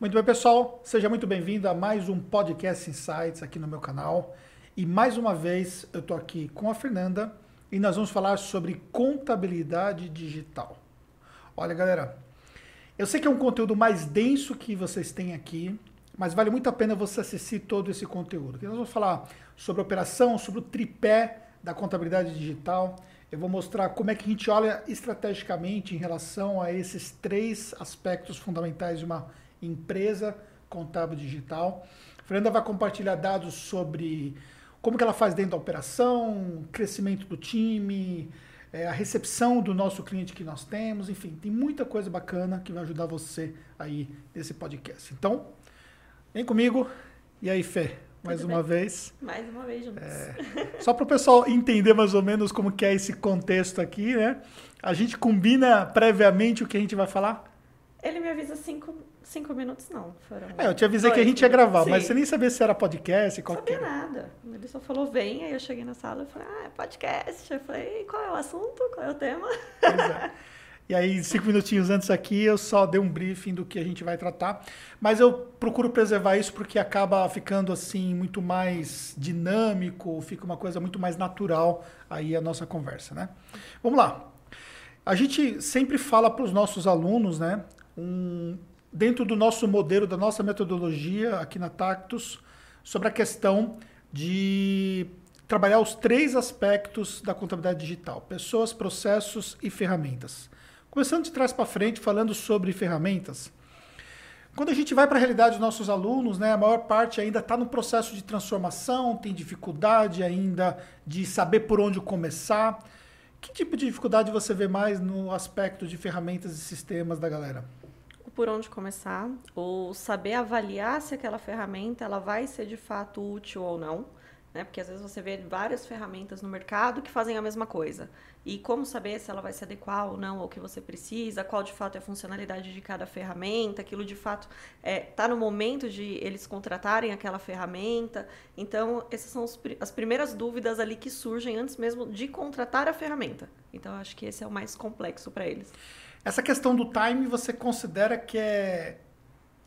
Muito bem, pessoal, seja muito bem-vindo a mais um Podcast Insights aqui no meu canal. E mais uma vez eu estou aqui com a Fernanda e nós vamos falar sobre contabilidade digital. Olha, galera, eu sei que é um conteúdo mais denso que vocês têm aqui, mas vale muito a pena você assistir todo esse conteúdo. Nós vamos falar sobre operação, sobre o tripé da contabilidade digital. Eu vou mostrar como é que a gente olha estrategicamente em relação a esses três aspectos fundamentais de uma empresa contábil digital. A Fernanda vai compartilhar dados sobre como que ela faz dentro da operação, crescimento do time, é, a recepção do nosso cliente que nós temos, enfim, tem muita coisa bacana que vai ajudar você aí nesse podcast. Então, vem comigo. E aí, Fê, mais Tudo uma bem? vez. Mais uma vez juntos. É, só para o pessoal entender mais ou menos como que é esse contexto aqui, né? A gente combina previamente o que a gente vai falar? Ele me avisa cinco, cinco minutos, não. Foram É, eu te avisei que a gente ia gravar, minutos. mas Sim. você nem sabia se era podcast, Não qualquer. sabia nada. Ele só falou, vem. Aí eu cheguei na sala e falei, ah, é podcast. Eu falei, qual é o assunto? Qual é o tema? Pois é. E aí, cinco minutinhos antes aqui, eu só dei um briefing do que a gente vai tratar. Mas eu procuro preservar isso porque acaba ficando assim muito mais dinâmico, fica uma coisa muito mais natural aí a nossa conversa, né? Vamos lá. A gente sempre fala para os nossos alunos, né? um- dentro do nosso modelo, da nossa metodologia aqui na Tactus, sobre a questão de trabalhar os três aspectos da contabilidade digital: pessoas, processos e ferramentas. Começando de trás para frente, falando sobre ferramentas. Quando a gente vai para a realidade dos nossos alunos, né, a maior parte ainda está no processo de transformação, tem dificuldade ainda de saber por onde começar. Que tipo de dificuldade você vê mais no aspecto de ferramentas e sistemas da galera? Por onde começar, ou saber avaliar se aquela ferramenta ela vai ser de fato útil ou não. Né? Porque às vezes você vê várias ferramentas no mercado que fazem a mesma coisa. E como saber se ela vai se adequar ou não ao que você precisa, qual de fato é a funcionalidade de cada ferramenta, aquilo de fato está no momento de eles contratarem aquela ferramenta. Então, essas são as primeiras dúvidas ali que surgem antes mesmo de contratar a ferramenta. Então, acho que esse é o mais complexo para eles. Essa questão do time você considera que é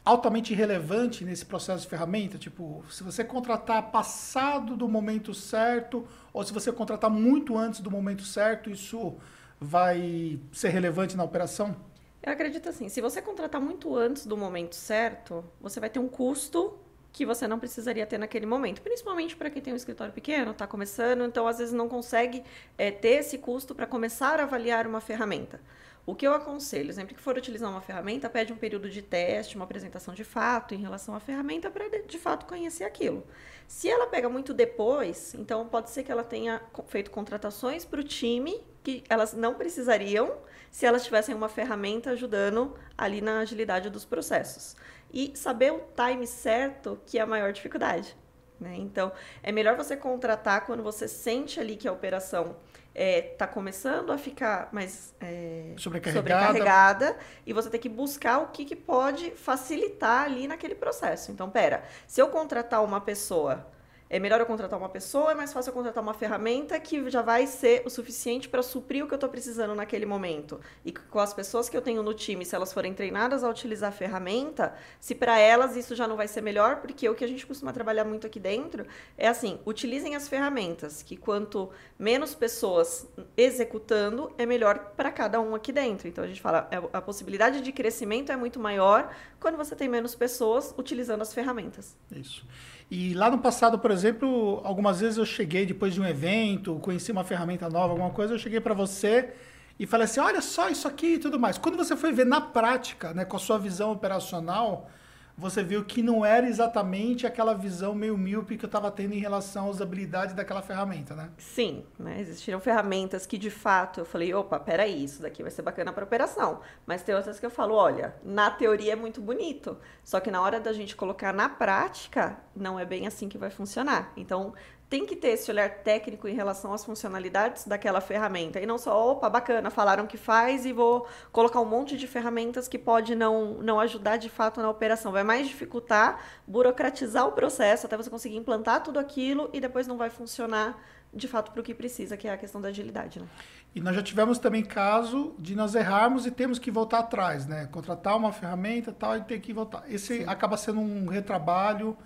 altamente relevante nesse processo de ferramenta? Tipo, se você contratar passado do momento certo, ou se você contratar muito antes do momento certo, isso vai ser relevante na operação? Eu acredito assim, se você contratar muito antes do momento certo, você vai ter um custo que você não precisaria ter naquele momento, principalmente para quem tem um escritório pequeno, está começando, então às vezes não consegue eh, ter esse custo para começar a avaliar uma ferramenta. O que eu aconselho, sempre que for utilizar uma ferramenta, pede um período de teste, uma apresentação de fato em relação à ferramenta para de, fato conhecer aquilo. Se ela pega muito depois, então pode ser que ela tenha feito contratações para o time que elas não precisariam se elas tivessem uma ferramenta ajudando ali na agilidade dos processos. E saber o time certo que é a maior dificuldade. Né? Então, é melhor você contratar quando você sente ali que a operação está começando a ficar mais é, Sobrecarregada. sobrecarregada e você tem que buscar o que, que pode facilitar ali naquele processo. Então, pera, se eu contratar uma pessoa, é melhor eu contratar uma pessoa, é mais fácil eu contratar uma ferramenta que já vai ser o suficiente para suprir o que eu estou precisando naquele momento. E com as pessoas que eu tenho no time, se elas forem treinadas a utilizar a ferramenta, se para elas isso já não vai ser melhor, porque o que a gente costuma trabalhar muito aqui dentro é assim, utilizem as ferramentas, que quanto menos pessoas executando, é melhor para cada um aqui dentro. Então a gente fala, é, a possibilidade de crescimento é muito maior quando você tem menos pessoas utilizando as ferramentas. Isso. E lá no passado, por exemplo, algumas vezes eu cheguei depois de um evento, conheci uma ferramenta nova, alguma coisa, eu cheguei para você e falei assim: olha só isso aqui e tudo mais. Quando você foi ver na prática, né, com a sua visão operacional, você viu que não era exatamente aquela visão meio míope que eu estava tendo em relação à usabilidade daquela ferramenta, né? Sim, né? existiram ferramentas que de fato eu falei, opa, peraí, isso daqui vai ser bacana para operação. Mas tem outras que eu falo, olha, na teoria é muito bonito, só que na hora da gente colocar na prática, não é bem assim que vai funcionar. Então, tem que ter esse olhar técnico em relação às funcionalidades daquela ferramenta. E não só, opa, bacana, falaram que faz e vou colocar um monte de ferramentas que pode não, não ajudar de fato na operação. Vai mais dificultar, burocratizar o processo até você conseguir implantar tudo aquilo e depois não vai funcionar de fato, para o que precisa, que é a questão da agilidade. Né? E nós já tivemos também caso de nós errarmos e temos que voltar atrás, né? Contratar uma ferramenta tal e ter que voltar. Esse Sim. acaba sendo um retrabalho,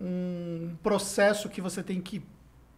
um processo que você tem que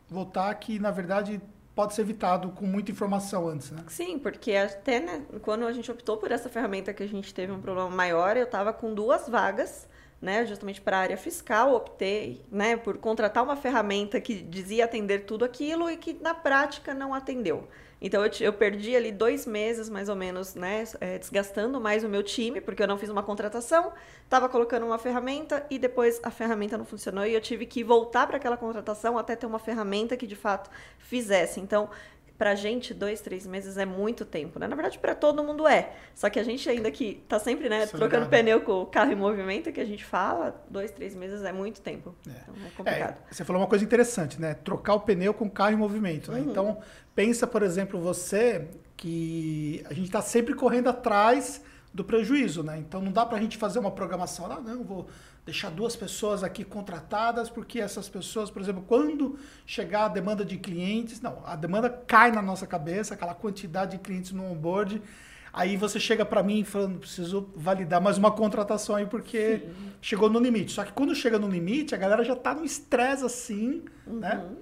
voltar que, na verdade, pode ser evitado com muita informação antes, né? Sim, porque até né, quando a gente optou por essa ferramenta que a gente teve um problema maior, eu estava com duas vagas né, justamente para a área fiscal, optei né, por contratar uma ferramenta que dizia atender tudo aquilo e que na prática não atendeu. Então eu, eu perdi ali dois meses mais ou menos, né, é, desgastando mais o meu time, porque eu não fiz uma contratação, estava colocando uma ferramenta e depois a ferramenta não funcionou e eu tive que voltar para aquela contratação até ter uma ferramenta que de fato fizesse. Então pra gente, dois, três meses é muito tempo, né? Na verdade, para todo mundo é. Só que a gente ainda que tá sempre, né, Isso trocando é pneu com o carro em movimento, que a gente fala, dois, três meses é muito tempo. É. Então é complicado. É, você falou uma coisa interessante, né? Trocar o pneu com o carro em movimento, né? Uhum. Então, pensa, por exemplo, você que a gente está sempre correndo atrás do prejuízo, né? Então não dá para a gente fazer uma programação, ah, não, vou deixar duas pessoas aqui contratadas, porque essas pessoas, por exemplo, quando chegar a demanda de clientes, não, a demanda cai na nossa cabeça, aquela quantidade de clientes no onboard, aí você chega para mim falando, preciso validar mais uma contratação aí, porque Sim. chegou no limite. Só que quando chega no limite, a galera já está no estresse assim, né? uhum. né?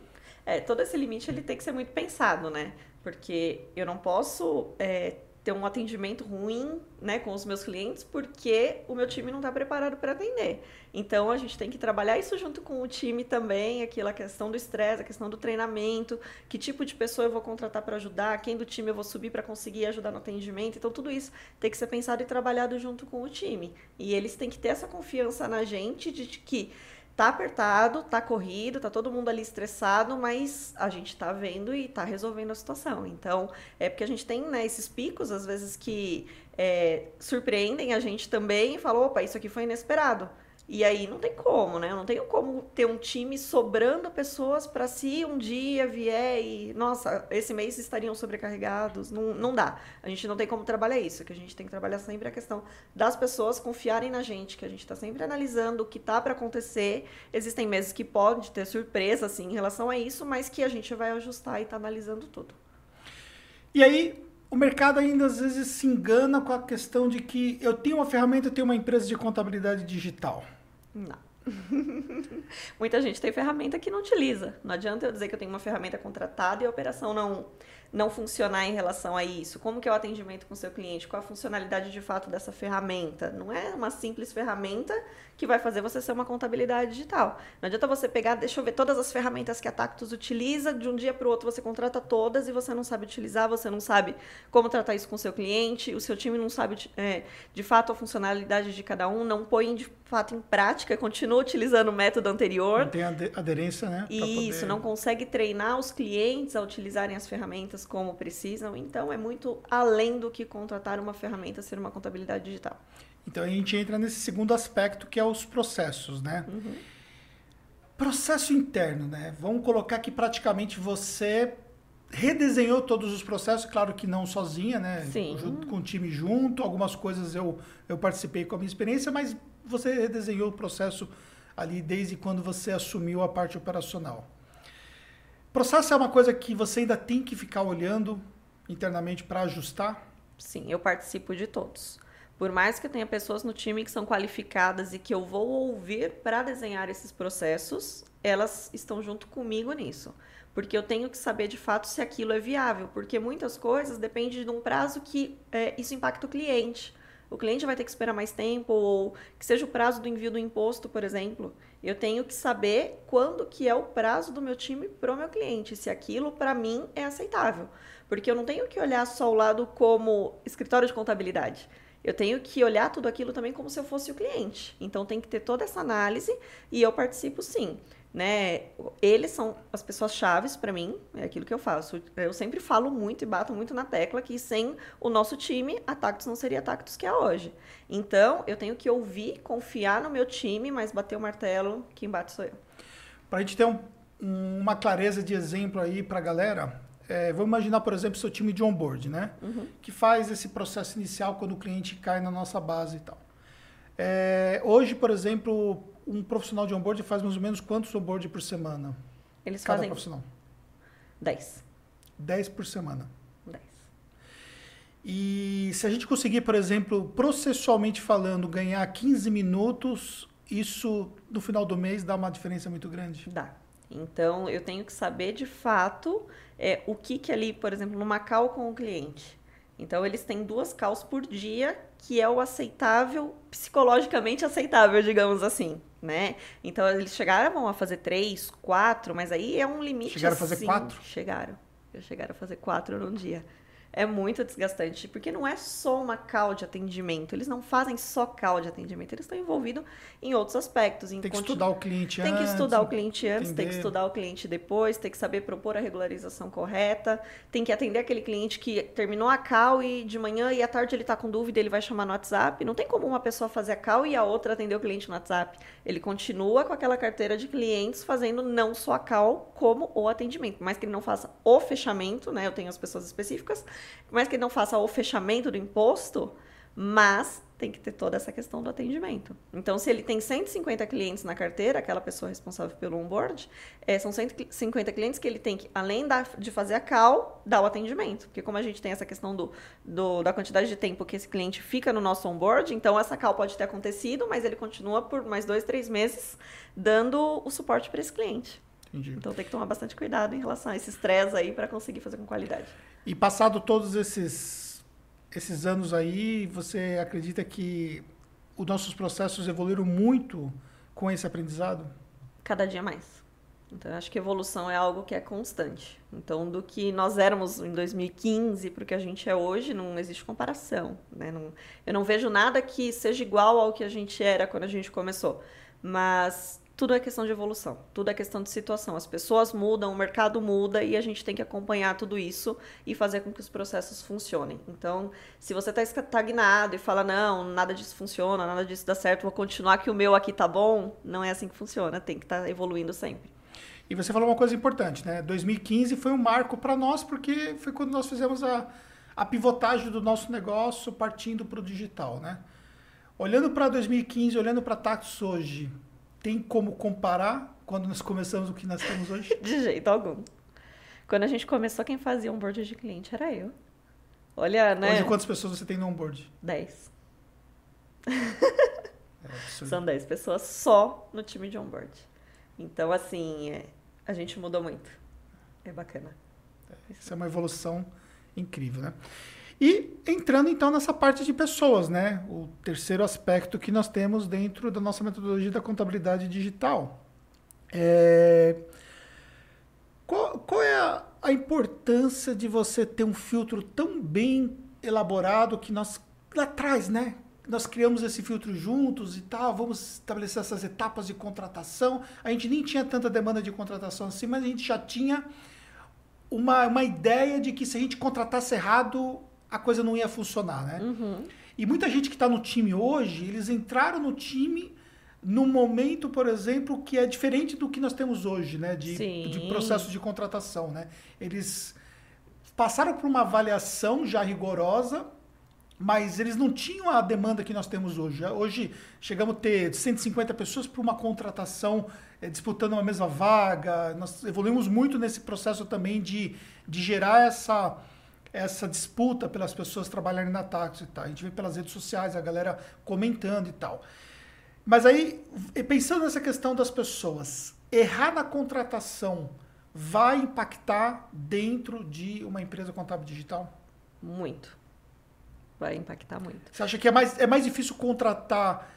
É, todo esse limite ele tem que ser muito pensado, né? Porque eu não posso é, ter um atendimento ruim né, com os meus clientes porque o meu time não está preparado para atender. Então a gente tem que trabalhar isso junto com o time também, aquela questão do estresse, a questão do treinamento, que tipo de pessoa eu vou contratar para ajudar, quem do time eu vou subir para conseguir ajudar no atendimento. Então tudo isso tem que ser pensado e trabalhado junto com o time. E eles têm que ter essa confiança na gente de que tá apertado, tá corrido, tá todo mundo ali estressado, mas a gente tá vendo e tá resolvendo a situação. Então, é porque a gente tem né, esses picos, às vezes, que é, surpreendem a gente também e falam, opa, isso aqui foi inesperado. E aí não tem como, né? Eu não tenho como ter um time sobrando pessoas para se um dia vier e, nossa, esse mês estariam sobrecarregados. Não, não dá. A gente não tem como trabalhar isso. Que a gente tem que trabalhar sempre a questão das pessoas confiarem na gente, que a gente está sempre analisando o que tá para acontecer. Existem meses que pode ter surpresa, assim, em relação a isso, mas que a gente vai ajustar e tá analisando tudo. E aí, o mercado ainda às vezes se engana com a questão de que eu tenho uma ferramenta, eu tenho uma empresa de contabilidade digital. Não. Muita gente tem ferramenta que não utiliza. Não adianta eu dizer que eu tenho uma ferramenta contratada e a operação não não funcionar em relação a isso? Como que é o atendimento com o seu cliente? Qual a funcionalidade de fato dessa ferramenta? Não é uma simples ferramenta que vai fazer você ser uma contabilidade digital. Não adianta você pegar, deixa eu ver todas as ferramentas que a Tactus utiliza, de um dia para o outro você contrata todas e você não sabe utilizar, você não sabe como tratar isso com o seu cliente, o seu time não sabe é, de fato a funcionalidade de cada um, não põe de fato em prática, continua utilizando o método anterior. Não tem aderência, né? Isso, poder... não consegue treinar os clientes a utilizarem as ferramentas como precisam. Então, é muito além do que contratar uma ferramenta ser uma contabilidade digital. Então, a gente entra nesse segundo aspecto, que é os processos, né? Uhum. Processo interno, né? Vamos colocar que praticamente você redesenhou todos os processos, claro que não sozinha, né? Sim. Junto com o time junto, algumas coisas eu, eu participei com a minha experiência, mas você redesenhou o processo ali desde quando você assumiu a parte operacional. Processo é uma coisa que você ainda tem que ficar olhando internamente para ajustar? Sim, eu participo de todos. Por mais que eu tenha pessoas no time que são qualificadas e que eu vou ouvir para desenhar esses processos, elas estão junto comigo nisso. Porque eu tenho que saber de fato se aquilo é viável, porque muitas coisas dependem de um prazo que é, isso impacta o cliente o cliente vai ter que esperar mais tempo, ou que seja o prazo do envio do imposto, por exemplo. Eu tenho que saber quando que é o prazo do meu time para o meu cliente, se aquilo para mim é aceitável. Porque eu não tenho que olhar só o lado como escritório de contabilidade. Eu tenho que olhar tudo aquilo também como se eu fosse o cliente. Então tem que ter toda essa análise e eu participo sim né? Eles são as pessoas chaves para mim, é aquilo que eu faço. Eu sempre falo muito e bato muito na tecla que sem o nosso time, a Tactus não seria a Tactus que é hoje. Então, eu tenho que ouvir, confiar no meu time, mas bater o martelo, quem bate sou eu. Para a gente ter um, uma clareza de exemplo aí para a galera, é, vamos imaginar, por exemplo, seu time de onboard, né? Uhum. Que faz esse processo inicial quando o cliente cai na nossa base e tal. É, hoje, por exemplo, um profissional de onboard faz mais ou menos quantos onboard por semana? Eles Cada fazem profissional. 10. 10 por semana. 10. E se a gente conseguir, por exemplo, processualmente falando, ganhar 15 minutos, isso no final do mês dá uma diferença muito grande? Dá. Então, eu tenho que saber de fato é, o que, que ali, por exemplo, numa call com o cliente. Então, eles têm duas calls por dia, que é o aceitável, psicologicamente aceitável, digamos assim, né? Então, eles chegaram a fazer três, quatro, mas aí é um limite Chegaram assim. a fazer quatro? Chegaram. Chegaram a fazer quatro num dia é muito desgastante, porque não é só uma call de atendimento, eles não fazem só call de atendimento, eles estão envolvidos em outros aspectos. Em tem que continu... estudar o cliente tem antes. Tem que estudar o cliente antes, entender. tem que estudar o cliente depois, tem que saber propor a regularização correta, tem que atender aquele cliente que terminou a call e de manhã e à tarde ele está com dúvida, ele vai chamar no WhatsApp. Não tem como uma pessoa fazer a call e a outra atender o cliente no WhatsApp. Ele continua com aquela carteira de clientes fazendo não só a call, como o atendimento. Mas que ele não faça o fechamento, né? Eu tenho as pessoas específicas, mas que ele não faça o fechamento do imposto, mas tem que ter toda essa questão do atendimento. Então, se ele tem 150 clientes na carteira, aquela pessoa responsável pelo onboard, é, são 150 clientes que ele tem que, além da, de fazer a call, dar o atendimento. Porque como a gente tem essa questão do, do, da quantidade de tempo que esse cliente fica no nosso onboard, então essa call pode ter acontecido, mas ele continua por mais dois, três meses dando o suporte para esse cliente. Entendi. Então tem que tomar bastante cuidado em relação a esse estresse aí para conseguir fazer com qualidade. E passado todos esses esses anos aí, você acredita que os nossos processos evoluíram muito com esse aprendizado? Cada dia mais. Então, acho que evolução é algo que é constante. Então, do que nós éramos em 2015 para o que a gente é hoje, não existe comparação. Né? Não, eu não vejo nada que seja igual ao que a gente era quando a gente começou. Mas tudo é questão de evolução, tudo é questão de situação. As pessoas mudam, o mercado muda e a gente tem que acompanhar tudo isso e fazer com que os processos funcionem. Então, se você está estagnado e fala, não, nada disso funciona, nada disso dá certo, vou continuar que o meu aqui tá bom, não é assim que funciona, tem que estar tá evoluindo sempre. E você falou uma coisa importante, né? 2015 foi um marco para nós porque foi quando nós fizemos a, a pivotagem do nosso negócio partindo para o digital, né? Olhando para 2015, olhando para Taxus hoje, tem como comparar quando nós começamos o que nós temos hoje? De jeito algum. Quando a gente começou, quem fazia onboard de cliente era eu. Olha, né? Hoje, quantas pessoas você tem no onboard? Dez. É São dez pessoas só no time de onboard. Então, assim, é, a gente mudou muito. É bacana. É, isso é uma evolução incrível, né? E entrando então nessa parte de pessoas, né? O terceiro aspecto que nós temos dentro da nossa metodologia da contabilidade digital. É... Qual, qual, é a, a, importância de você ter um filtro tão bem elaborado que nós lá atrás, né? Nós criamos esse filtro juntos e tal, vamos estabelecer essas etapas de contratação. A gente nem tinha tanta demanda de contratação assim, mas a gente já tinha uma, uma ideia de que se a gente contratasse errado, a coisa não ia funcionar, né? Uhum. E muita gente que está no time hoje, eles entraram no time num momento, por exemplo, que é diferente do que nós temos hoje, né? De, de processo de contratação, né? Eles passaram por uma avaliação já rigorosa, mas eles não tinham a demanda que nós temos hoje. Hoje chegamos a ter 150 pessoas para uma contratação é, disputando uma mesma vaga. Nós evoluímos muito nesse processo também de, de gerar essa essa disputa pelas pessoas trabalharem na táxi e tal. A gente vê pelas redes sociais a galera comentando e tal. Mas aí, pensando nessa questão das pessoas, errar na contratação vai impactar dentro de uma empresa contábil digital? Muito. Vai impactar muito. Você acha que é mais, é mais difícil contratar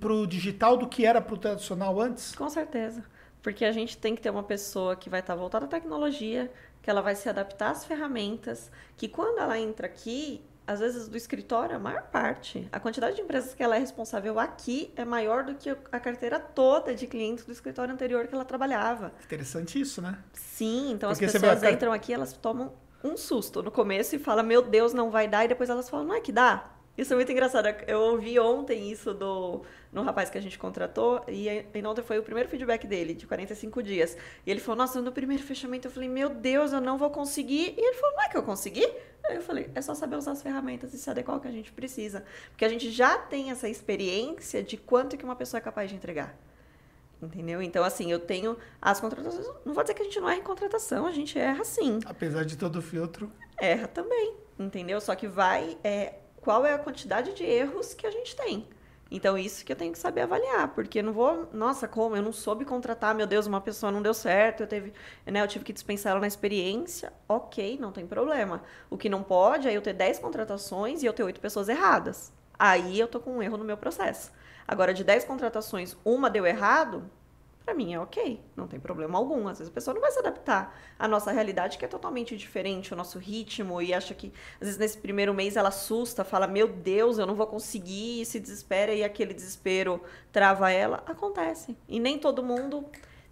para o digital do que era para o tradicional antes? Com certeza. Porque a gente tem que ter uma pessoa que vai estar voltada à tecnologia, que ela vai se adaptar às ferramentas, que quando ela entra aqui, às vezes do escritório, a maior parte, a quantidade de empresas que ela é responsável aqui é maior do que a carteira toda de clientes do escritório anterior que ela trabalhava. Interessante isso, né? Sim, então Porque as pessoas entram aqui, elas tomam um susto no começo e falam, meu Deus, não vai dar, e depois elas falam, não é que dá? Isso é muito engraçado. Eu ouvi ontem isso do no rapaz que a gente contratou e, e ontem foi o primeiro feedback dele, de 45 dias. E ele falou: Nossa, no primeiro fechamento eu falei: Meu Deus, eu não vou conseguir. E ele falou: Não é que eu consegui? Aí eu falei: É só saber usar as ferramentas e se adequar ao que a gente precisa. Porque a gente já tem essa experiência de quanto que uma pessoa é capaz de entregar. Entendeu? Então, assim, eu tenho as contratações. Não vou dizer que a gente não erra em contratação, a gente erra sim. Apesar de todo o filtro. Erra também, entendeu? Só que vai. É, qual é a quantidade de erros que a gente tem? Então, isso que eu tenho que saber avaliar, porque não vou, nossa, como eu não soube contratar, meu Deus, uma pessoa não deu certo, eu teve, né, eu tive que dispensar ela na experiência. OK, não tem problema. O que não pode é eu ter 10 contratações e eu ter 8 pessoas erradas. Aí eu tô com um erro no meu processo. Agora, de 10 contratações, uma deu errado, para mim é ok, não tem problema algum. Às vezes a pessoa não vai se adaptar à nossa realidade, que é totalmente diferente, o nosso ritmo, e acha que, às vezes, nesse primeiro mês ela assusta, fala, meu Deus, eu não vou conseguir, e se desespera, e aquele desespero trava ela. Acontece. E nem todo mundo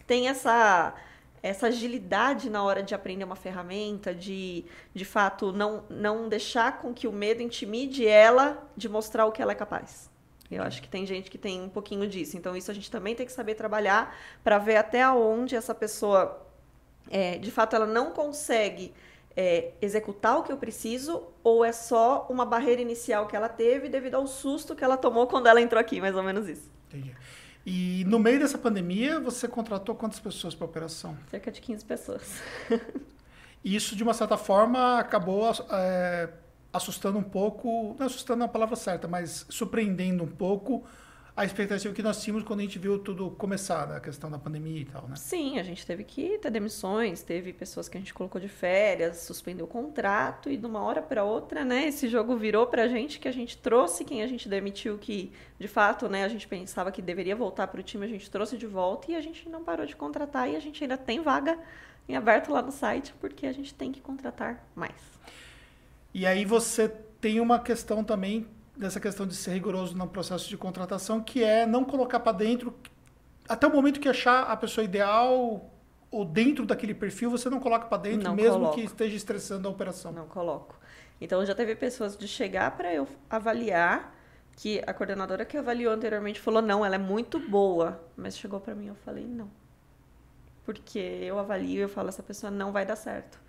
tem essa essa agilidade na hora de aprender uma ferramenta, de, de fato, não, não deixar com que o medo intimide ela de mostrar o que ela é capaz. Eu acho que tem gente que tem um pouquinho disso. Então, isso a gente também tem que saber trabalhar para ver até onde essa pessoa, é, de fato, ela não consegue é, executar o que eu preciso ou é só uma barreira inicial que ela teve devido ao susto que ela tomou quando ela entrou aqui, mais ou menos isso. Entendi. E no meio dessa pandemia, você contratou quantas pessoas para a operação? Cerca de 15 pessoas. Isso, de uma certa forma, acabou é, assustando um pouco, não assustando é a palavra certa, mas surpreendendo um pouco a expectativa que nós tínhamos quando a gente viu tudo começar, a questão da pandemia e tal, né? Sim, a gente teve que ter demissões, teve pessoas que a gente colocou de férias, suspendeu o contrato e de uma hora para outra, né, esse jogo virou pra gente que a gente trouxe quem a gente demitiu que, de fato, né, a gente pensava que deveria voltar para o time, a gente trouxe de volta e a gente não parou de contratar e a gente ainda tem vaga em aberto lá no site porque a gente tem que contratar mais. E aí você tem uma questão também dessa questão de ser rigoroso no processo de contratação, que é não colocar para dentro até o momento que achar a pessoa ideal ou dentro daquele perfil, você não coloca para dentro, não mesmo coloco. que esteja estressando a operação. Não coloco. Então já teve pessoas de chegar para eu avaliar que a coordenadora que avaliou anteriormente falou não, ela é muito boa, mas chegou para mim eu falei não. Porque eu avalio e eu falo essa pessoa não vai dar certo.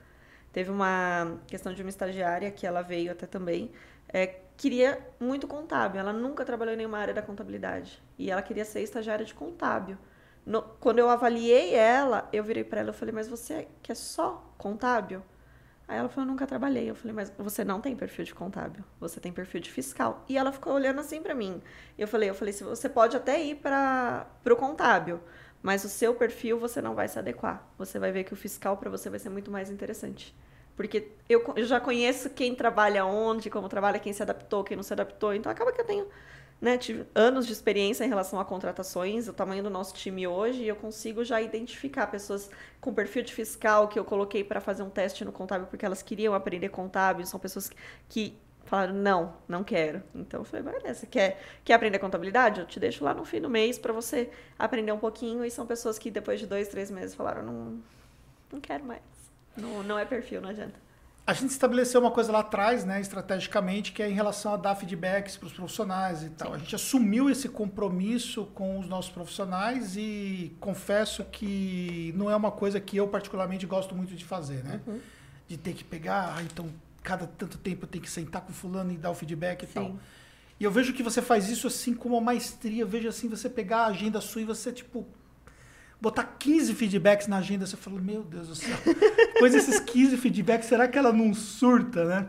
Teve uma questão de uma estagiária que ela veio até também, é, queria muito contábil. Ela nunca trabalhou em nenhuma área da contabilidade. E ela queria ser estagiária de contábil. No, quando eu avaliei ela, eu virei para ela e falei, mas você quer só contábil? Aí ela falou, nunca trabalhei. Eu falei, mas você não tem perfil de contábil, você tem perfil de fiscal. E ela ficou olhando assim para mim. Eu falei, eu falei, você pode até ir para o contábil, mas o seu perfil você não vai se adequar. Você vai ver que o fiscal para você vai ser muito mais interessante. Porque eu, eu já conheço quem trabalha onde, como trabalha, quem se adaptou, quem não se adaptou. Então acaba que eu tenho né, tive anos de experiência em relação a contratações, o tamanho do nosso time hoje, e eu consigo já identificar pessoas com perfil de fiscal que eu coloquei para fazer um teste no contábil porque elas queriam aprender contábil, são pessoas que falaram, não, não quero. Então eu falei, beleza, quer, quer aprender contabilidade? Eu te deixo lá no fim do mês para você aprender um pouquinho, e são pessoas que depois de dois, três meses falaram, não, não quero mais. Não, não é perfil, não adianta. A gente estabeleceu uma coisa lá atrás, né, estrategicamente, que é em relação a dar feedbacks para os profissionais e tal. Sim. A gente assumiu esse compromisso com os nossos profissionais e confesso que não é uma coisa que eu particularmente gosto muito de fazer, né? Uhum. De ter que pegar, ah, então cada tanto tempo eu tenho que sentar com fulano e dar o feedback e Sim. tal. E eu vejo que você faz isso assim com uma maestria. Eu vejo assim você pegar a agenda sua e você tipo botar 15 feedbacks na agenda, você fala, meu Deus do céu. Depois desses 15 feedbacks, será que ela não surta, né?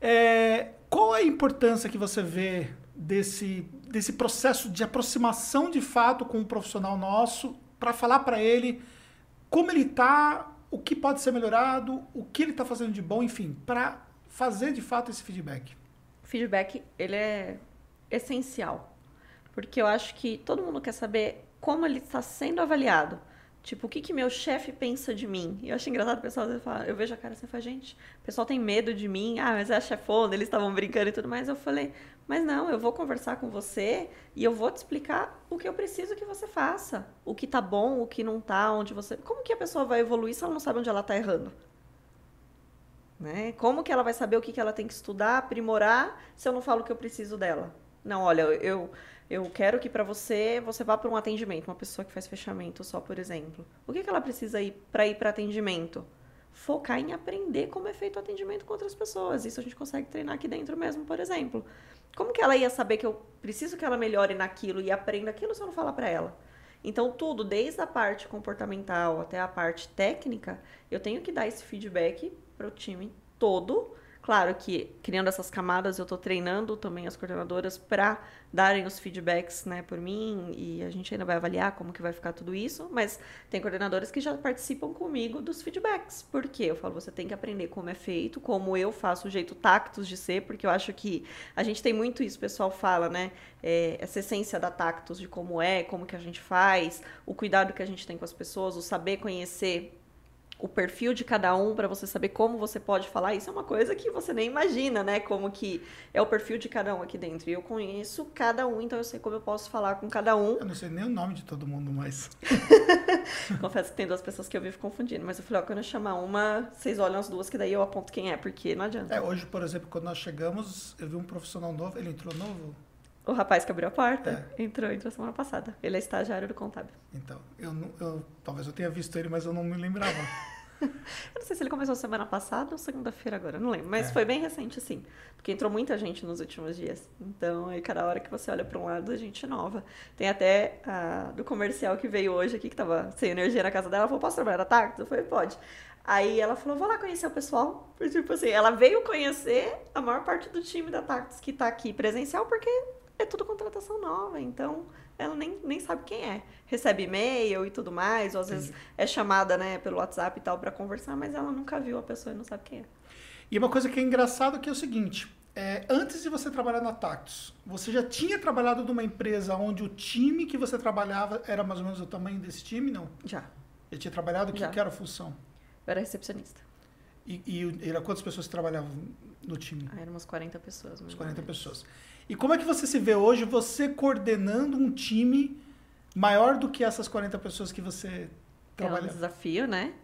É, qual é a importância que você vê desse, desse processo de aproximação de fato com um profissional nosso para falar para ele como ele está, o que pode ser melhorado, o que ele está fazendo de bom, enfim, para fazer de fato esse feedback? Feedback, ele é essencial, porque eu acho que todo mundo quer saber como ele está sendo avaliado. Tipo, o que, que meu chefe pensa de mim? E eu acho engraçado o pessoal fala, eu vejo a cara assim, fala, gente, o pessoal tem medo de mim, ah, mas é a chefona, eles estavam brincando e tudo mais. Eu falei, mas não, eu vou conversar com você e eu vou te explicar o que eu preciso que você faça. O que tá bom, o que não tá, onde você. Como que a pessoa vai evoluir se ela não sabe onde ela tá errando? Né? Como que ela vai saber o que, que ela tem que estudar, aprimorar, se eu não falo o que eu preciso dela? Não, olha, eu eu quero que para você, você vá para um atendimento, uma pessoa que faz fechamento só, por exemplo. O que, que ela precisa ir para ir para atendimento? Focar em aprender como é feito o atendimento com outras pessoas. Isso a gente consegue treinar aqui dentro mesmo, por exemplo. Como que ela ia saber que eu preciso que ela melhore naquilo e aprenda aquilo se eu não falar para ela? Então, tudo, desde a parte comportamental até a parte técnica, eu tenho que dar esse feedback para o time todo Claro que criando essas camadas, eu estou treinando também as coordenadoras para darem os feedbacks né, por mim e a gente ainda vai avaliar como que vai ficar tudo isso, mas tem coordenadores que já participam comigo dos feedbacks. Por quê? Eu falo, você tem que aprender como é feito, como eu faço o jeito tactus de ser, porque eu acho que a gente tem muito isso, o pessoal fala, né? É, essa essência da tactus, de como é, como que a gente faz, o cuidado que a gente tem com as pessoas, o saber conhecer o perfil de cada um para você saber como você pode falar. Isso é uma coisa que você nem imagina, né? Como que é o perfil de cada um aqui dentro. E eu conheço cada um, então eu sei como eu posso falar com cada um. Eu não sei nem o nome de todo mundo mais. Confesso que tem duas pessoas que eu vivo confundindo, mas eu falei, ó, quando eu chamar uma, vocês olham as duas, que daí eu aponto quem é, porque não adianta. É, hoje, por exemplo, quando nós chegamos, eu vi um profissional novo, ele entrou novo, o rapaz que abriu a porta é. entrou, entrou semana passada. Ele é estagiário do contábil. Então, eu, não, eu talvez eu tenha visto ele, mas eu não me lembrava. eu não sei se ele começou semana passada ou segunda-feira agora, não lembro. Mas é. foi bem recente, sim. Porque entrou muita gente nos últimos dias. Então, aí cada hora que você olha para um lado, a gente nova. Tem até a do comercial que veio hoje aqui, que tava sem energia na casa dela. Ela falou, posso trabalhar à tarde? Eu falei, pode. Aí ela falou, vou lá conhecer o pessoal. Tipo assim, ela veio conhecer a maior parte do time da Tactus que tá aqui presencial, porque é tudo contratação nova, então ela nem, nem sabe quem é. Recebe e-mail e tudo mais, ou às Sim. vezes é chamada né, pelo WhatsApp e tal para conversar, mas ela nunca viu a pessoa e não sabe quem é. E uma coisa que é engraçada que é o seguinte, é, antes de você trabalhar na Tactus, você já tinha trabalhado numa empresa onde o time que você trabalhava era mais ou menos o tamanho desse time, não? Já. Já tinha trabalhado? O que, que, era a função? Eu era recepcionista. E, e era quantas pessoas trabalhavam no time? Ah, eram umas 40 pessoas. Umas 40 pessoas. E como é que você se vê hoje, você coordenando um time maior do que essas 40 pessoas que você trabalha? É um desafio, né?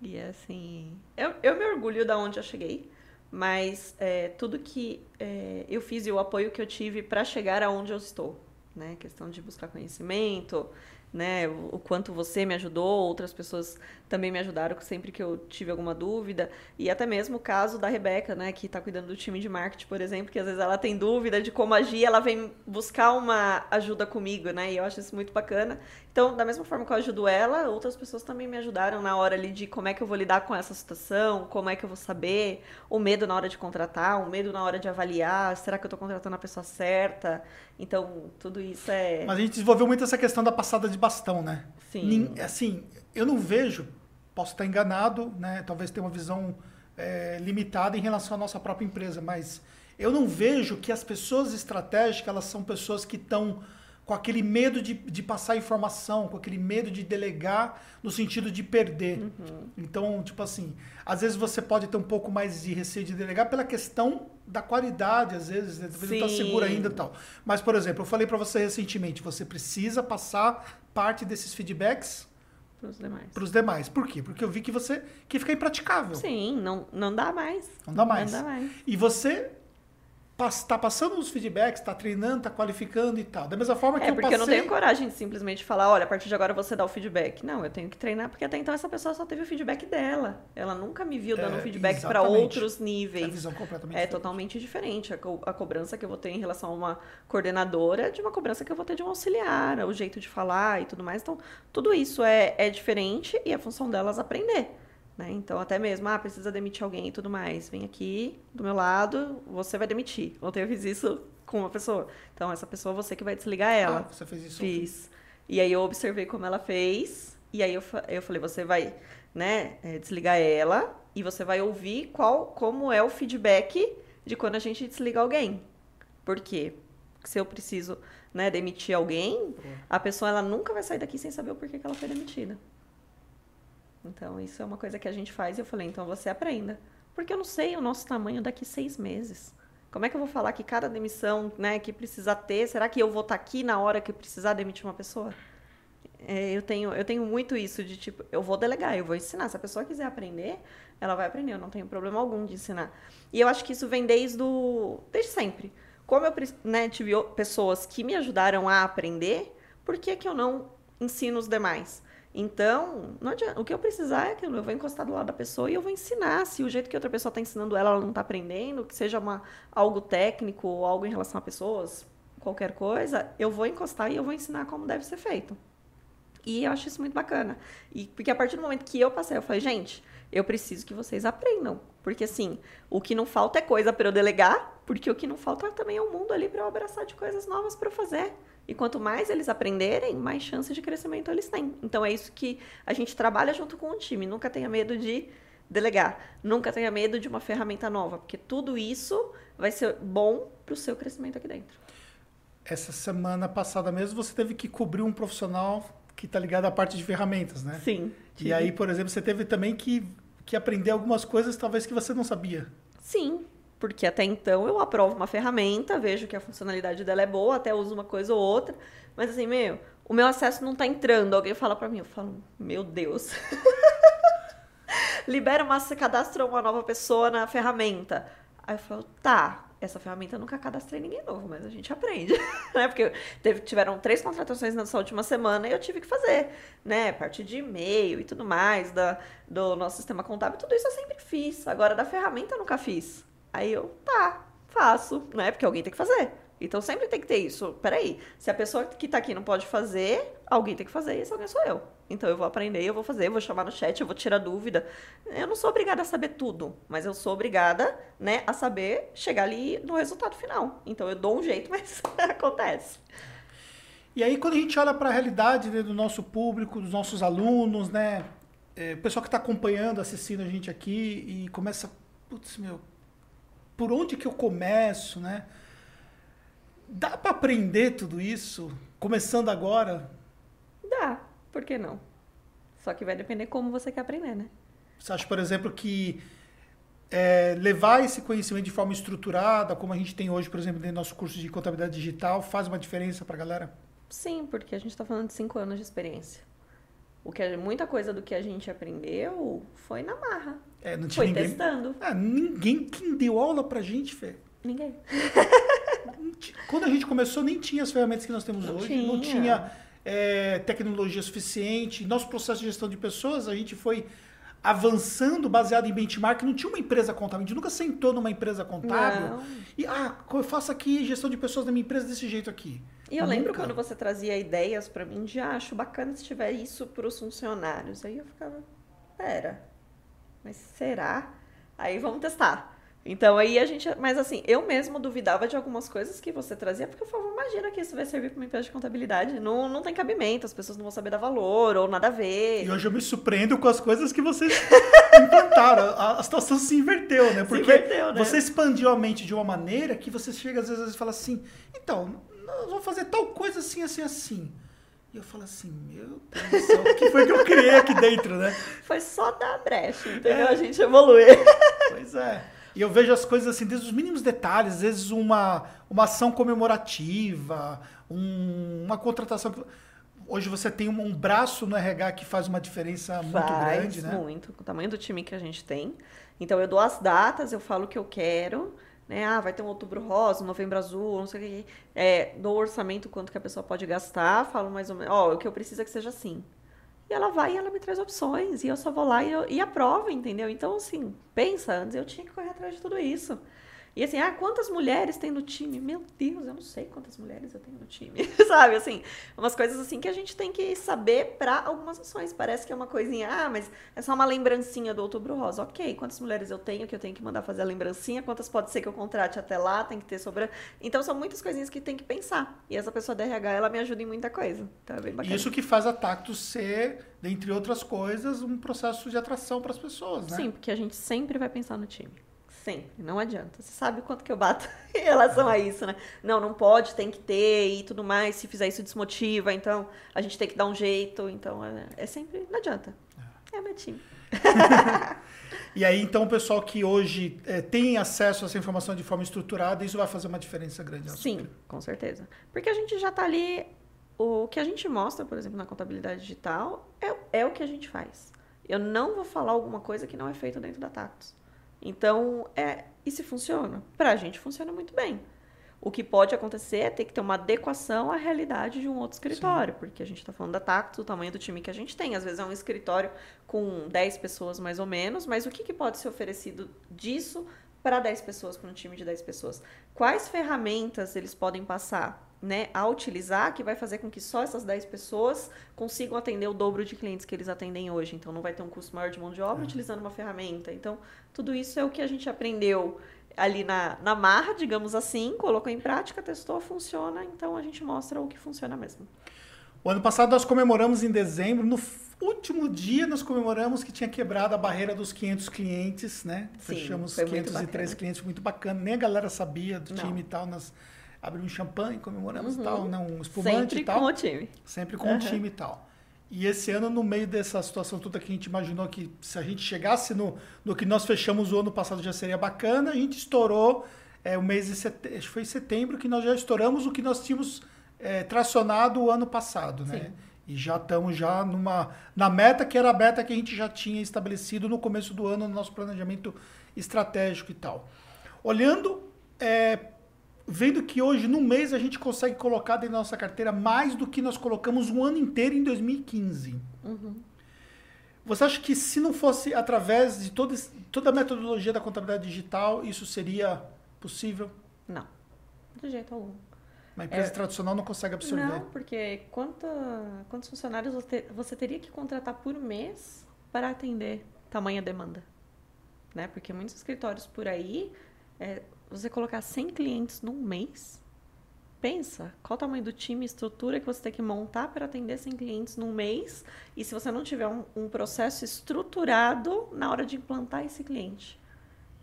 E assim, eu, eu me orgulho da onde eu cheguei, mas é, tudo que é, eu fiz e o apoio que eu tive para chegar aonde eu estou, né? Questão de buscar conhecimento, né? O, quanto você me ajudou, outras pessoas também me ajudaram sempre que eu tive alguma dúvida. E até mesmo o caso da Rebeca, né? Que está cuidando do time de marketing, por exemplo, que às vezes ela tem dúvida de como agir, ela vem buscar uma ajuda comigo, né? E eu acho isso muito bacana. Então, da mesma forma que eu ajudo ela, outras pessoas também me ajudaram na hora ali de como é que eu vou lidar com essa situação, como é que eu vou saber, o medo na hora de contratar, o medo na hora de avaliar, será que eu estou contratando a pessoa certa? Então, tudo isso é. Mas a gente desenvolveu muito essa questão da passada de bastão, né? Sim. Assim, eu não vejo, posso estar enganado, né? Talvez tenha uma visão é, limitada em relação à nossa própria empresa, mas eu não vejo que as pessoas estratégicas elas são pessoas que estão com aquele medo de, de passar informação, com aquele medo de delegar no sentido de perder. Uhum. Então, tipo assim, às vezes você pode ter um pouco mais de receio de delegar pela questão da qualidade, às vezes, né? talvez não está seguro ainda e tal. Mas, por exemplo, eu falei para você recentemente, você precisa passar parte desses feedbacks para os demais. Para os demais. Por quê? Porque eu vi que você que fica impraticável. Sim, não, não dá mais. Não dá mais. Não dá mais. E você está passando os feedbacks, está treinando, está qualificando e tal. Da mesma forma que é, eu porque eu não tenho coragem de simplesmente falar, olha, a partir de agora você dá o feedback. Não, eu tenho que treinar, porque até então essa pessoa só teve o feedback dela. Ela nunca me viu dando é, feedback para outros níveis. É visão completamente é diferente. totalmente diferente. A, co a, cobrança que eu vou ter em relação a uma coordenadora de uma cobrança que eu vou ter de um auxiliar, o jeito de falar e tudo mais. Então, tudo isso é, é diferente e a função delas aprender. Né? Então, até mesmo, ah, precisa demitir alguém e tudo mais. Vem aqui do meu lado, você vai demitir. Ontem eu fiz isso com uma pessoa. Então, essa pessoa, você que vai desligar ela. Ah, você fez isso? Fiz. E aí eu observei como ela fez. E aí eu, eu falei, você vai né, é, desligar ela e você vai ouvir qual, como é o feedback de quando a gente desliga alguém. Por quê? Porque se eu preciso né, demitir alguém, a pessoa ela nunca vai sair daqui sem saber o porquê que ela foi demitida. Então, isso é uma coisa que a gente faz. E eu falei, então você aprenda. Porque eu não sei o nosso tamanho daqui seis meses. Como é que eu vou falar que cada demissão né, que precisa ter, será que eu vou estar tá aqui na hora que precisar demitir uma pessoa? É, eu, tenho, eu tenho muito isso de tipo, eu vou delegar, eu vou ensinar. Se a pessoa quiser aprender, ela vai aprender. Eu não tenho problema algum de ensinar. E eu acho que isso vem desde, do, desde sempre. Como eu né, tive pessoas que me ajudaram a aprender, por que, que eu não ensino os demais? Então, adianta, o que eu precisar é que eu vou encostar do lado da pessoa e eu vou ensinar. Se o jeito que outra pessoa está ensinando ela, ela não está aprendendo, que seja uma, algo técnico ou algo em relação a pessoas, qualquer coisa, eu vou encostar e eu vou ensinar como deve ser feito. E eu acho isso muito bacana. E porque a partir do momento que eu passei, eu falei, gente, eu preciso que vocês aprendam. Porque assim, o que não falta é coisa para eu delegar, porque o que não falta também é um mundo ali para eu abraçar de coisas novas para fazer. E quanto mais eles aprenderem, mais chances de crescimento eles têm. Então é isso que a gente trabalha junto com o time. Nunca tenha medo de delegar. Nunca tenha medo de uma ferramenta nova, porque tudo isso vai ser bom para o seu crescimento aqui dentro. Essa semana passada mesmo você teve que cobrir um profissional que está ligado à parte de ferramentas, né? Sim. Tive. E aí, por exemplo, você teve também que, que aprender algumas coisas talvez que você não sabia. Sim, porque até então eu aprovo uma ferramenta, vejo que a funcionalidade dela é boa, até uso uma coisa ou outra, mas assim, meu, o meu acesso não está entrando. Alguém fala para mim, eu falo, meu Deus. Libera uma, cadastra uma nova pessoa na ferramenta. Aí eu falo, tá, essa ferramenta eu nunca cadastrei ninguém novo, mas a gente aprende, né? Porque teve, tiveram três contratações nessa última semana e eu tive que fazer, né? Parte de e-mail e tudo mais, da, do nosso sistema contábil, tudo isso eu sempre fiz. Agora, da ferramenta eu nunca fiz. Aí eu, tá, faço, né? Porque alguém tem que fazer. Então sempre tem que ter isso. Peraí, se a pessoa que tá aqui não pode fazer, alguém tem que fazer, e esse alguém sou eu. Então eu vou aprender, eu vou fazer, eu vou chamar no chat, eu vou tirar dúvida. Eu não sou obrigada a saber tudo, mas eu sou obrigada, né, a saber chegar ali no resultado final. Então eu dou um jeito, mas acontece. E aí quando a gente olha para a realidade né, do nosso público, dos nossos alunos, né, é, o pessoal que está acompanhando, assistindo a gente aqui e começa, putz, meu, por onde que eu começo, né? Dá para aprender tudo isso começando agora? Dá, por que não? Só que vai depender como você quer aprender, né? Você acha, por exemplo, que é, levar esse conhecimento de forma estruturada, como a gente tem hoje, por exemplo, do nosso curso de contabilidade digital, faz uma diferença para a galera? Sim, porque a gente está falando de cinco anos de experiência. O que muita coisa do que a gente aprendeu foi na marra. É, não tinha foi ninguém, testando. É, ninguém quem deu aula pra gente, Fê. Ninguém. Quando a gente começou, nem tinha as ferramentas que nós temos Não hoje. tinha. Não tinha é, tecnologia suficiente. Nosso processo de gestão de pessoas, a gente foi avançando baseado em benchmark. Não tinha uma empresa contábil. A gente nunca sentou numa empresa contábil. Não. E, ah, eu faço aqui gestão de pessoas da minha empresa desse jeito aqui. E eu lembro Nunca. quando você trazia ideias pra mim de ah, acho bacana se tiver isso pros funcionários. Aí eu ficava, pera, mas será? Aí vamos testar. Então aí a gente, mas assim, eu mesmo duvidava de algumas coisas que você trazia, porque eu falava, imagina que isso vai servir para uma empresa de contabilidade. Não, não tem cabimento, as pessoas não vão saber dar valor ou nada a ver. E hoje eu me surpreendo com as coisas que vocês implantaram. A, a situação se inverteu, né? Porque inverteu, né? você expandiu a mente de uma maneira que você chega às vezes, às vezes e fala assim, então, nós vamos fazer tal coisa assim, assim, assim. E eu falo assim, meu Deus do céu, o que foi que eu criei aqui dentro, né? Foi só dar brecha, entendeu? É. A gente evolui. Pois é. E eu vejo as coisas assim, desde os mínimos detalhes, às vezes uma, uma ação comemorativa, um- uma contratação. que- Hoje você tem um, um braço no RH que faz uma diferença muito Faz grande, né? muito, com o tamanho do time que a gente tem. Então eu dou as datas, eu falo o que eu quero, né? Ah, vai ter um outubro rosa, um novembro azul, não sei o que. É, dou o orçamento, quanto que a pessoa pode gastar, falo mais ou menos, ó, o que eu preciso é que seja assim. E ela vai e ela me traz opções, e eu só vou lá e, eu, e aprovo, entendeu? Então, assim, pensa, antes eu tinha que correr atrás de tudo isso. E assim, ah, quantas mulheres tem no time? Meu Deus, eu não sei quantas mulheres eu tenho no time. Sabe, assim, umas coisas assim que a gente tem que saber para algumas ações. Parece que é uma coisinha, ah, mas é só uma lembrancinha do Outubro Rosa. Ok, quantas mulheres eu tenho que eu tenho que mandar fazer a lembrancinha? Quantas pode ser que eu contrate até lá? Tem que ter sobre. Então são muitas coisinhas que tem que pensar. E essa pessoa da RH, ela me ajuda em muita coisa. Então é bem bacana. Isso que faz a Tactus ser, dentre outras coisas, um processo de atração para as pessoas, né? Sim, porque a gente sempre vai pensar no time. Sempre, não adianta. Você sabe o quanto que eu bato em relação a isso, né? Não, não pode, tem que ter e tudo mais. Se fizer isso, desmotiva. Então, a gente tem que dar um jeito. Então, é, é sempre, não adianta. É meu time. E aí, então, o pessoal que hoje eh, tem acesso a essa informação de forma estruturada, isso vai fazer uma diferença grande. Sim, com certeza. Porque a gente já tá ali. O que a gente mostra, por exemplo, na contabilidade digital, é, é o que a gente faz. Eu não vou falar alguma coisa que não é feita dentro da Tactus. Então, é, e se funciona? Pra gente funciona muito bem. O que pode acontecer é ter que ter uma adequação à realidade de um outro escritório, porque a gente está falando da Tactus, o tamanho do time que a gente tem. Às vezes é um escritório com 10 pessoas mais ou menos, mas o que, que pode ser oferecido disso para 10 pessoas, para um time de 10 pessoas? Quais ferramentas eles podem passar? Né, a utilizar que vai fazer com que só essas 10 pessoas consigam atender o dobro de clientes que eles atendem hoje. Então, não vai ter um custo maior de mão de obra é. utilizando uma ferramenta. Então, tudo isso é o que a gente aprendeu ali na, na marra, digamos assim, colocou em prática, testou, funciona. Então, a gente mostra o que funciona mesmo. O ano passado nós comemoramos em dezembro, no último dia nós comemoramos que tinha quebrado a barreira dos 500 clientes, né? Sim, Fechamos 503 clientes, muito bacana. Nem a galera sabia do Não. time e tal, nós abrimos champanhe, comemoramos Uhum. tal, né? um espumante Sempre e tal. com o time. Sempre com Uhum. o time e tal. E esse ano, no meio dessa situação toda que a gente imaginou que se a gente chegasse no, no que nós fechamos o ano passado já seria bacana, a gente estourou é, o mês de setembro, acho que foi em setembro que nós já estouramos o que nós tínhamos é, tracionado o ano passado, né? Sim. E já estamos já numa na meta que era a meta que a gente já tinha estabelecido no começo do ano no nosso planejamento estratégico e tal. Olhando, é, vendo que hoje no mês a gente consegue colocar dentro da nossa carteira mais do que nós colocamos um ano inteiro em 2015. Uhum. Você acha que se não fosse através de esse- toda a metodologia da contabilidade digital, isso seria possível? Não, de jeito algum. Uma empresa É. tradicional não consegue absorver. Não, porque quanta, quantos funcionários você, você teria que contratar por mês para atender tamanha demanda? Né? Porque muitos escritórios por aí, é, você colocar 100 clientes num mês, pensa qual o tamanho do time, estrutura que você tem que montar para atender 100 clientes num mês e se você não tiver um, um processo estruturado na hora de implantar esse cliente.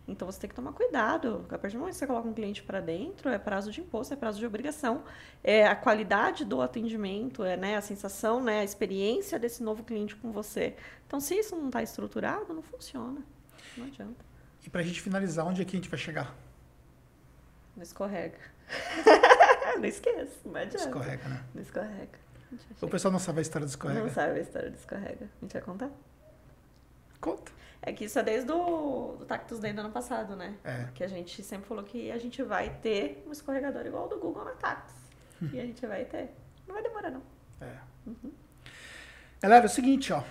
Então você tem que tomar cuidado. A partir do momento que você coloca um cliente para dentro, é prazo de imposto, é prazo de obrigação. É a qualidade do atendimento, é né, a sensação, né, a experiência desse novo cliente com você. Então, se isso não está estruturado, não funciona. Não adianta. E pra gente finalizar, onde é que a gente vai chegar? Não escorrega. não esqueça, não adianta. Escorrega, né? Não escorrega. O pessoal não sabe a história do escorrega. Não sabe a história do escorrega. A gente vai contar? Conta. É que isso é desde o do Tactus Day do ano passado, né? É. Que a gente sempre falou que a gente vai ter um escorregador igual ao do Google na Tactus. e a gente vai ter. Não vai demorar, não. É. Galera, é o seguinte, ó.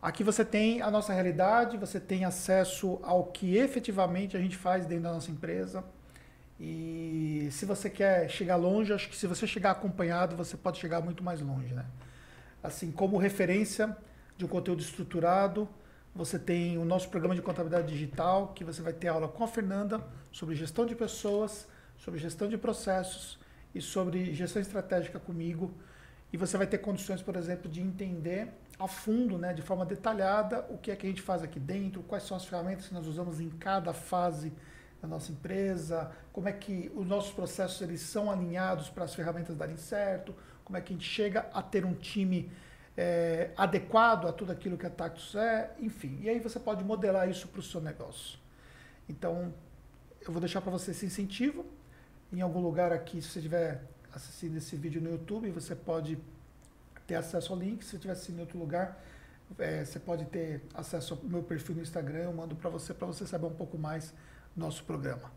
Aqui você tem a nossa realidade, você tem acesso ao que efetivamente a gente faz dentro da nossa empresa. E se você quer chegar longe, acho que se você chegar acompanhado, você pode chegar muito mais longe, né? Assim, como referência de um conteúdo estruturado, você tem o nosso programa de contabilidade digital, que você vai ter aula com a Fernanda sobre gestão de pessoas, sobre gestão de processos e sobre gestão estratégica comigo. E você vai ter condições, por exemplo, de entender a fundo, né, de forma detalhada, o que é que a gente faz aqui dentro, quais são as ferramentas que nós usamos em cada fase nossa empresa, como é que os nossos processos eles são alinhados para as ferramentas darem certo, como é que a gente chega a ter um time é, adequado a tudo aquilo que a Tactus é, enfim. E aí você pode modelar isso para o seu negócio. Então, eu vou deixar para você esse incentivo. Em algum lugar aqui, se você estiver assistindo esse vídeo no YouTube, você pode ter acesso ao link. Se você estiver assistindo em outro lugar, é, você pode ter acesso ao meu perfil no Instagram. Eu mando para você, para você saber um pouco mais nosso programa.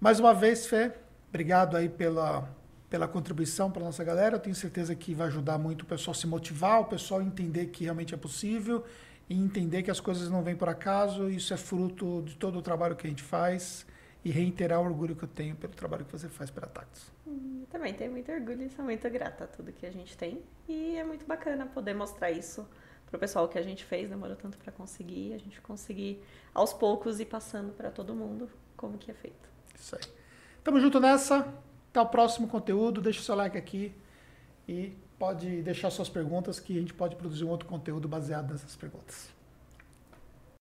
Mais uma vez, Fê, obrigado aí pela, pela contribuição para nossa galera. Eu tenho certeza que vai ajudar muito o pessoal se motivar, o pessoal entender que realmente é possível e entender que as coisas não vêm por acaso. Isso é fruto de todo o trabalho que a gente faz e reiterar o orgulho que eu tenho pelo trabalho que você faz pela Tactus. Hum, Também tenho muito orgulho e sou muito grata a tudo que a gente tem. E é muito bacana poder mostrar isso pro pessoal que a gente fez. Demorou tanto para conseguir. A gente conseguir aos poucos ir passando para todo mundo como que é feito. Isso aí. Tamo junto nessa. Até o próximo conteúdo. Deixa o seu like aqui e pode deixar suas perguntas que a gente pode produzir um outro conteúdo baseado nessas perguntas.